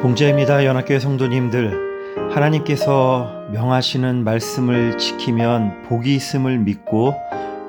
봉제입니다. 연합교회 성도님들. 하나님께서 명하시는 말씀을 지키면 복이 있음을 믿고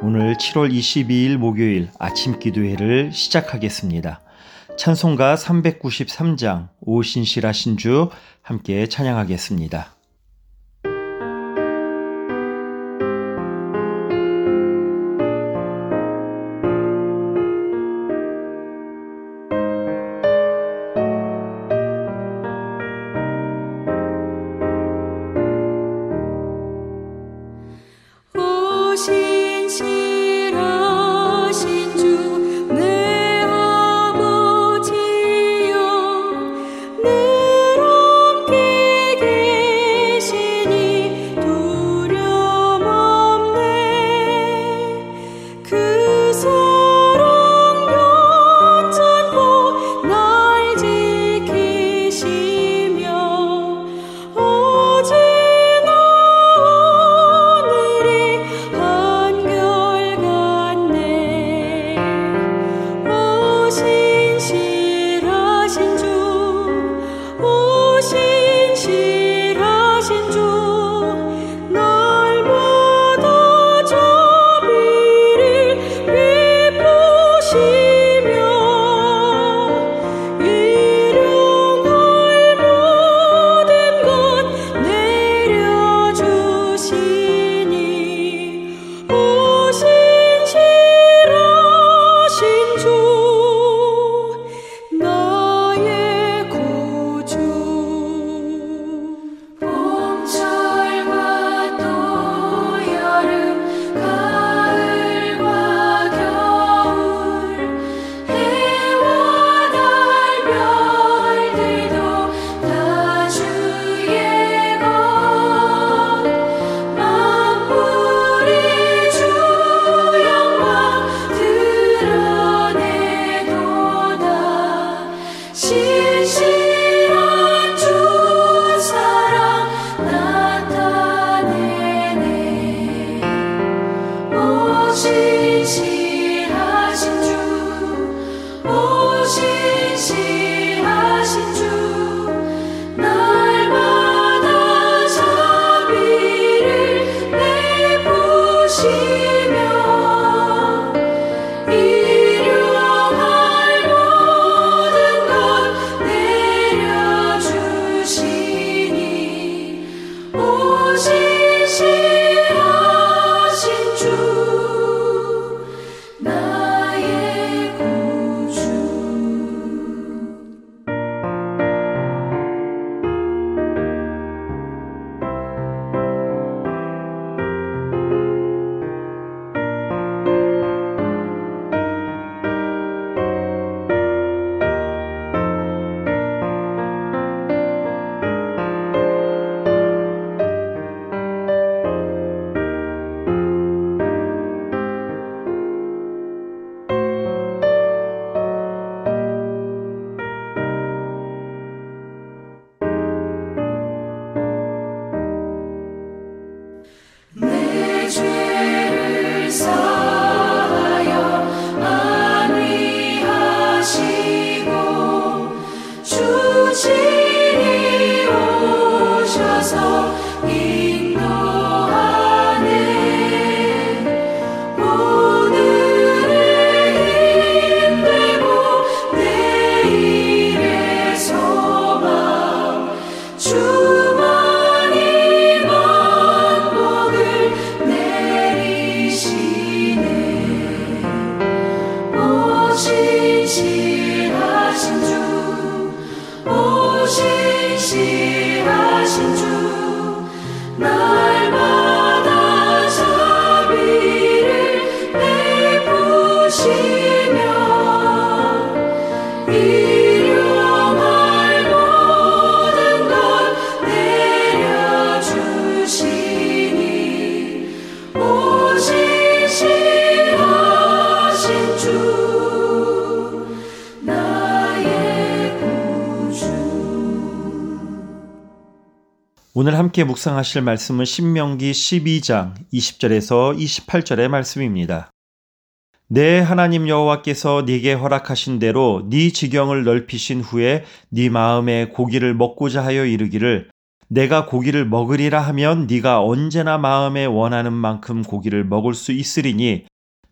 오늘 7월 22일 목요일 아침 기도회를 시작하겠습니다. 찬송가 393장 오신실하신 주 함께 찬양하겠습니다. 신실하신 주 오늘 함께 묵상하실 말씀은 신명기 12장 20절에서 28절의 말씀입니다. 내 하나님 여호와께서 네게 허락하신 대로 네 지경을 넓히신 후에 네 마음에 고기를 먹고자 하여 이르기를 내가 고기를 먹으리라 하면 네가 언제나 마음에 원하는 만큼 고기를 먹을 수 있으리니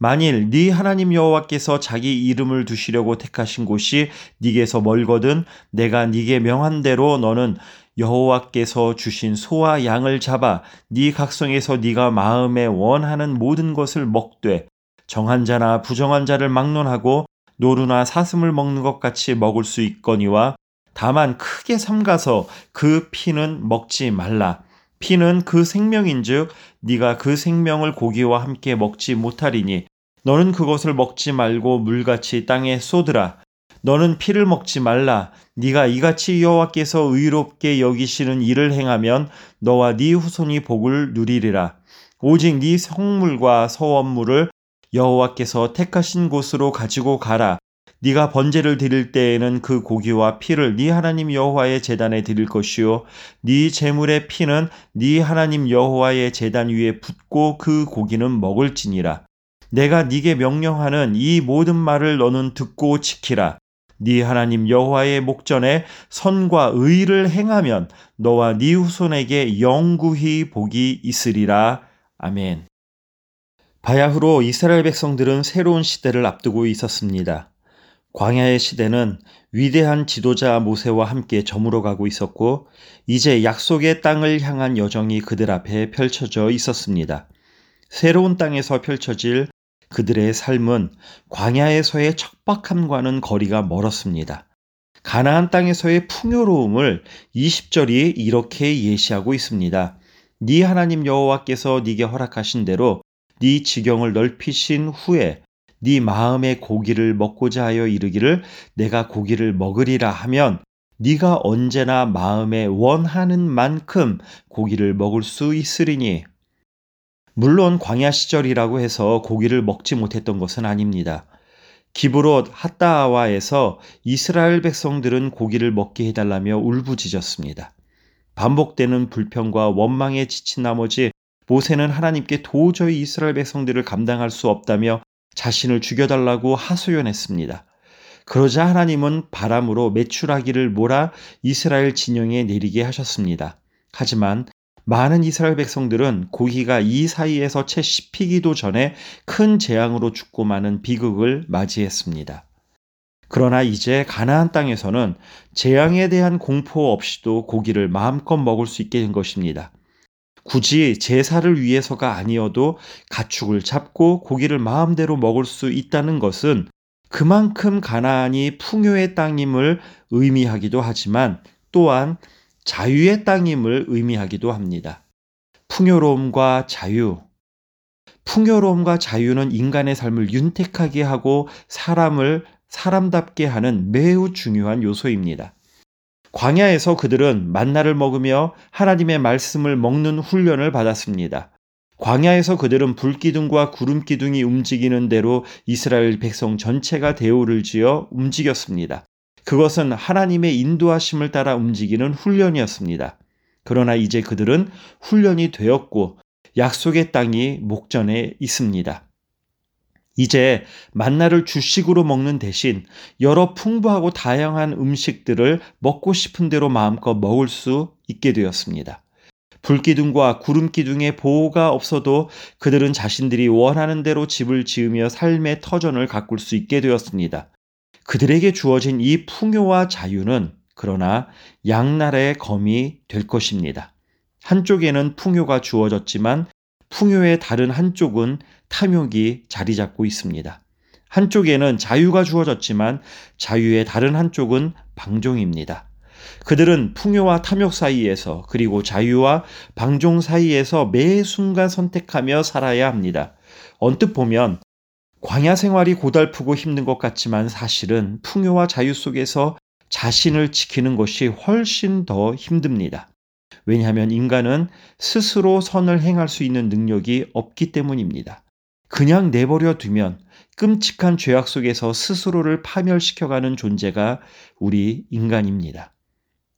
만일 네 하나님 여호와께서 자기 이름을 두시려고 택하신 곳이 네게서 멀거든 내가 네게 명한 대로 너는 여호와께서 주신 소와 양을 잡아 네 각성에서 네가 마음에 원하는 모든 것을 먹되 정한 자나 부정한 자를 막론하고 노루나 사슴을 먹는 것 같이 먹을 수 있거니와 다만 크게 삼가서 그 피는 먹지 말라. 피는 그 생명인즉 네가 그 생명을 고기와 함께 먹지 못하리니 너는 그것을 먹지 말고 물같이 땅에 쏟으라. 너는 피를 먹지 말라. 네가 이같이 여호와께서 의롭게 여기시는 일을 행하면 너와 네 후손이 복을 누리리라. 오직 네 성물과 서원물을 여호와께서 택하신 곳으로 가지고 가라. 네가 번제를 드릴 때에는 그 고기와 피를 네 하나님 여호와의 제단에 드릴 것이요 네 제물의 피는 네 하나님 여호와의 제단 위에 붓고 그 고기는 먹을지니라. 내가 네게 명령하는 이 모든 말을 너는 듣고 지키라. 네 하나님 여호와의 목전에 선과 의를 행하면 너와 네 후손에게 영구히 복이 있으리라. 아멘. 바야흐로 이스라엘 백성들은 새로운 시대를 앞두고 있었습니다. 광야의 시대는 위대한 지도자 모세와 함께 저물어가고 있었고, 이제 약속의 땅을 향한 여정이 그들 앞에 펼쳐져 있었습니다. 새로운 땅에서 펼쳐질 그들의 삶은 광야에서의 척박함과는 거리가 멀었습니다. 가나안 땅에서의 풍요로움을 20절이 이렇게 예시하고 있습니다. 네 하나님 여호와께서 네게 허락하신 대로 네 지경을 넓히신 후에 네 마음의 고기를 먹고자 하여 이르기를 내가 고기를 먹으리라 하면 네가 언제나 마음에 원하는 만큼 고기를 먹을 수 있으리니 물론 광야 시절이라고 해서 고기를 먹지 못했던 것은 아닙니다. 기브롯 핫다와에서 이스라엘 백성들은 고기를 먹게 해달라며 울부짖었습니다. 반복되는 불평과 원망에 지친 나머지 모세는 하나님께 도저히 이스라엘 백성들을 감당할 수 없다며 자신을 죽여달라고 하소연했습니다. 그러자 하나님은 바람으로 메추라기를 몰아 이스라엘 진영에 내리게 하셨습니다. 하지만 많은 이스라엘 백성들은 고기가 이 사이에서 채 씹히기도 전에 큰 재앙으로 죽고 마는 비극을 맞이했습니다. 그러나 이제 가나안 땅에서는 재앙에 대한 공포 없이도 고기를 마음껏 먹을 수 있게 된 것입니다. 굳이 제사를 위해서가 아니어도 가축을 잡고 고기를 마음대로 먹을 수 있다는 것은 그만큼 가나안이 풍요의 땅임을 의미하기도 하지만 또한 자유의 땅임을 의미하기도 합니다. 풍요로움과 자유. 풍요로움과 자유는 인간의 삶을 윤택하게 하고 사람을 사람답게 하는 매우 중요한 요소입니다. 광야에서 그들은 만나를 먹으며 하나님의 말씀을 먹는 훈련을 받았습니다. 광야에서 그들은 불기둥과 구름기둥이 움직이는 대로 이스라엘 백성 전체가 대우를 지어 움직였습니다. 그것은 하나님의 인도하심을 따라 움직이는 훈련이었습니다. 그러나 이제 그들은 훈련이 되었고 약속의 땅이 목전에 있습니다. 이제 만나를 주식으로 먹는 대신 여러 풍부하고 다양한 음식들을 먹고 싶은 대로 마음껏 먹을 수 있게 되었습니다. 불기둥과 구름기둥의 보호가 없어도 그들은 자신들이 원하는 대로 집을 지으며 삶의 터전을 가꿀 수 있게 되었습니다. 그들에게 주어진 이 풍요와 자유는 그러나 양날의 검이 될 것입니다. 한쪽에는 풍요가 주어졌지만 풍요의 다른 한쪽은 탐욕이 자리 잡고 있습니다. 한쪽에는 자유가 주어졌지만 자유의 다른 한쪽은 방종입니다. 그들은 풍요와 탐욕 사이에서 그리고 자유와 방종 사이에서 매 순간 선택하며 살아야 합니다. 언뜻 보면 광야 생활이 고달프고 힘든 것 같지만 사실은 풍요와 자유 속에서 자신을 지키는 것이 훨씬 더 힘듭니다. 왜냐하면 인간은 스스로 선을 행할 수 있는 능력이 없기 때문입니다. 그냥 내버려 두면 끔찍한 죄악 속에서 스스로를 파멸시켜가는 존재가 우리 인간입니다.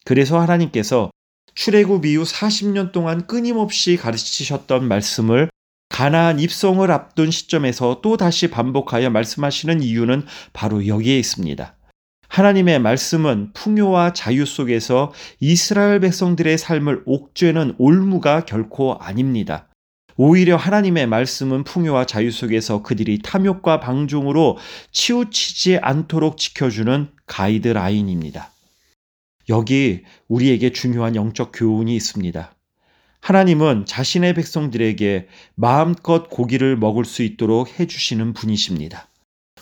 그래서 하나님께서 출애굽 이후 40년 동안 끊임없이 가르치셨던 말씀을 가나안 입성을 앞둔 시점에서 또 다시 반복하여 말씀하시는 이유는 바로 여기에 있습니다. 하나님의 말씀은 풍요와 자유 속에서 이스라엘 백성들의 삶을 옥죄는 올무가 결코 아닙니다. 오히려 하나님의 말씀은 풍요와 자유 속에서 그들이 탐욕과 방종으로 치우치지 않도록 지켜주는 가이드라인입니다. 여기 우리에게 중요한 영적 교훈이 있습니다. 하나님은 자신의 백성들에게 마음껏 고기를 먹을 수 있도록 해주시는 분이십니다.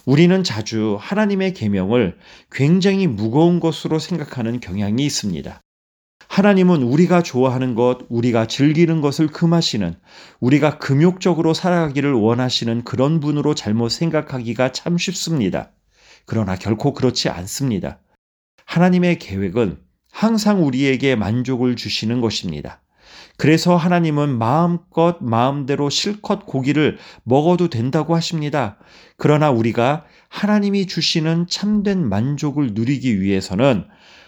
우리는 자주 하나님의 계명을 굉장히 무거운 것으로 생각하는 경향이 있습니다. 하나님은 우리가 좋아하는 것, 우리가 즐기는 것을 금하시는, 우리가 금욕적으로 살아가기를 원하시는 그런 분으로 잘못 생각하기가 참 쉽습니다. 그러나 결코 그렇지 않습니다. 하나님의 계획은 항상 우리에게 만족을 주시는 것입니다. 그래서 하나님은 마음껏 마음대로 실컷 고기를 먹어도 된다고 하십니다. 그러나 우리가 하나님이 주시는 참된 만족을 누리기 위해서는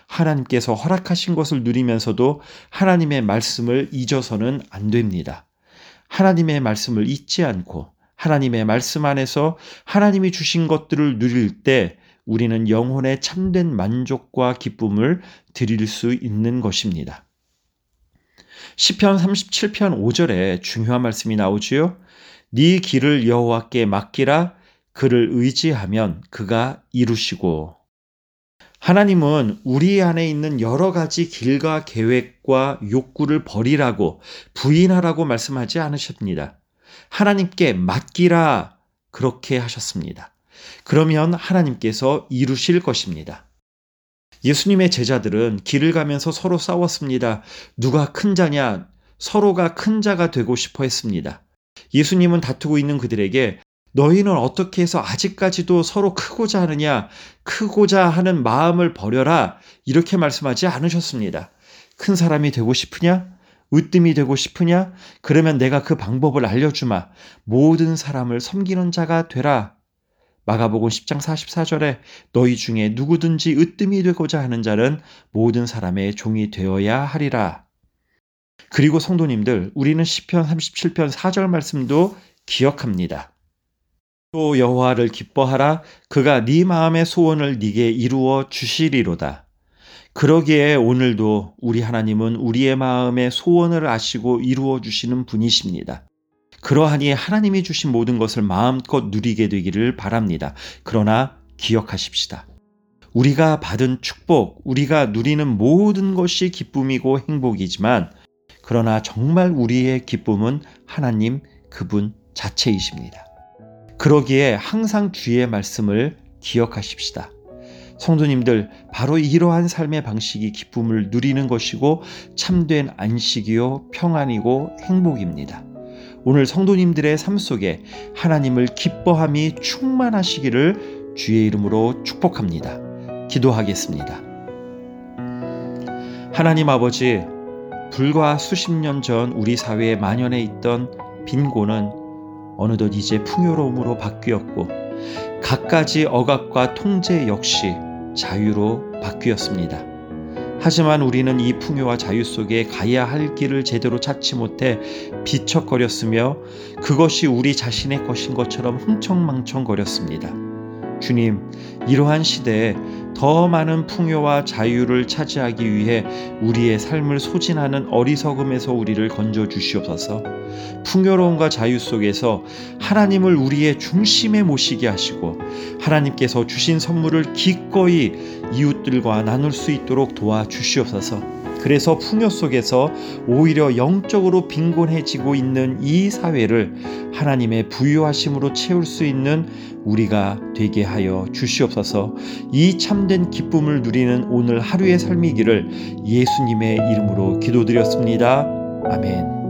하나님께서 허락하신 것을 누리면서도 하나님의 말씀을 잊어서는 안 됩니다. 하나님의 말씀을 잊지 않고 하나님의 말씀 안에서 하나님이 주신 것들을 누릴 때 우리는 영혼의 참된 만족과 기쁨을 드릴 수 있는 것입니다. 시편 37편 5절에 중요한 말씀이 나오지요. 네 길을 여호와께 맡기라 그를 의지하면 그가 이루시고 하나님은 우리 안에 있는 여러 가지 길과 계획과 욕구를 버리라고 부인하라고 말씀하지 않으셨습니다. 하나님께 맡기라 그렇게 하셨습니다. 그러면 하나님께서 이루실 것입니다. 예수님의 제자들은 길을 가면서 서로 싸웠습니다. 누가 큰 자냐? 서로가 큰 자가 되고 싶어 했습니다. 예수님은 다투고 있는 그들에게 너희는 어떻게 해서 아직까지도 서로 크고자 하느냐? 크고자 하는 마음을 버려라. 이렇게 말씀하지 않으셨습니다. 큰 사람이 되고 싶으냐? 으뜸이 되고 싶으냐? 그러면 내가 그 방법을 알려주마. 모든 사람을 섬기는 자가 되라. 마가복음 10장 44절에 너희 중에 누구든지 으뜸이 되고자 하는 자는 모든 사람의 종이 되어야 하리라. 그리고 성도님들, 우리는 시편 37편 4절 말씀도 기억합니다. 또 여호와를 기뻐하라 그가 네 마음의 소원을 네게 이루어 주시리로다. 그러기에 오늘도 우리 하나님은 우리의 마음의 소원을 아시고 이루어 주시는 분이십니다. 그러하니 하나님이 주신 모든 것을 마음껏 누리게 되기를 바랍니다. 그러나 기억하십시다. 우리가 받은 축복, 우리가 누리는 모든 것이 기쁨이고 행복이지만, 그러나 정말 우리의 기쁨은 하나님 그분 자체이십니다. 그러기에 항상 주의 말씀을 기억하십시다. 성도님들, 바로 이러한 삶의 방식이 기쁨을 누리는 것이고 참된 안식이요, 평안이고 행복입니다. 오늘 성도님들의 삶 속에 하나님을 기뻐함이 충만하시기를 주의 이름으로 축복합니다. 기도하겠습니다. 하나님 아버지, 불과 수십 년 전 우리 사회에 만연해 있던 빈곤은 어느덧 이제 풍요로움으로 바뀌었고, 갖가지 억압과 통제 역시 자유로 바뀌었습니다. 하지만 우리는 이 풍요와 자유 속에 가야 할 길을 제대로 찾지 못해 비척거렸으며 그것이 우리 자신의 것인 것처럼 흥청망청거렸습니다. 주님, 이러한 시대에 더 많은 풍요와 자유를 차지하기 위해 우리의 삶을 소진하는 어리석음에서 우리를 건져 주시옵소서. 풍요로움과 자유 속에서 하나님을 우리의 중심에 모시게 하시고 하나님께서 주신 선물을 기꺼이 이웃들과 나눌 수 있도록 도와 주시옵소서. 그래서 풍요 속에서 오히려 영적으로 빈곤해지고 있는 이 사회를 하나님의 부유하심으로 채울 수 있는 우리가 되게 하여 주시옵소서 이 참된 기쁨을 누리는 오늘 하루의 삶이기를 예수님의 이름으로 기도드렸습니다. 아멘.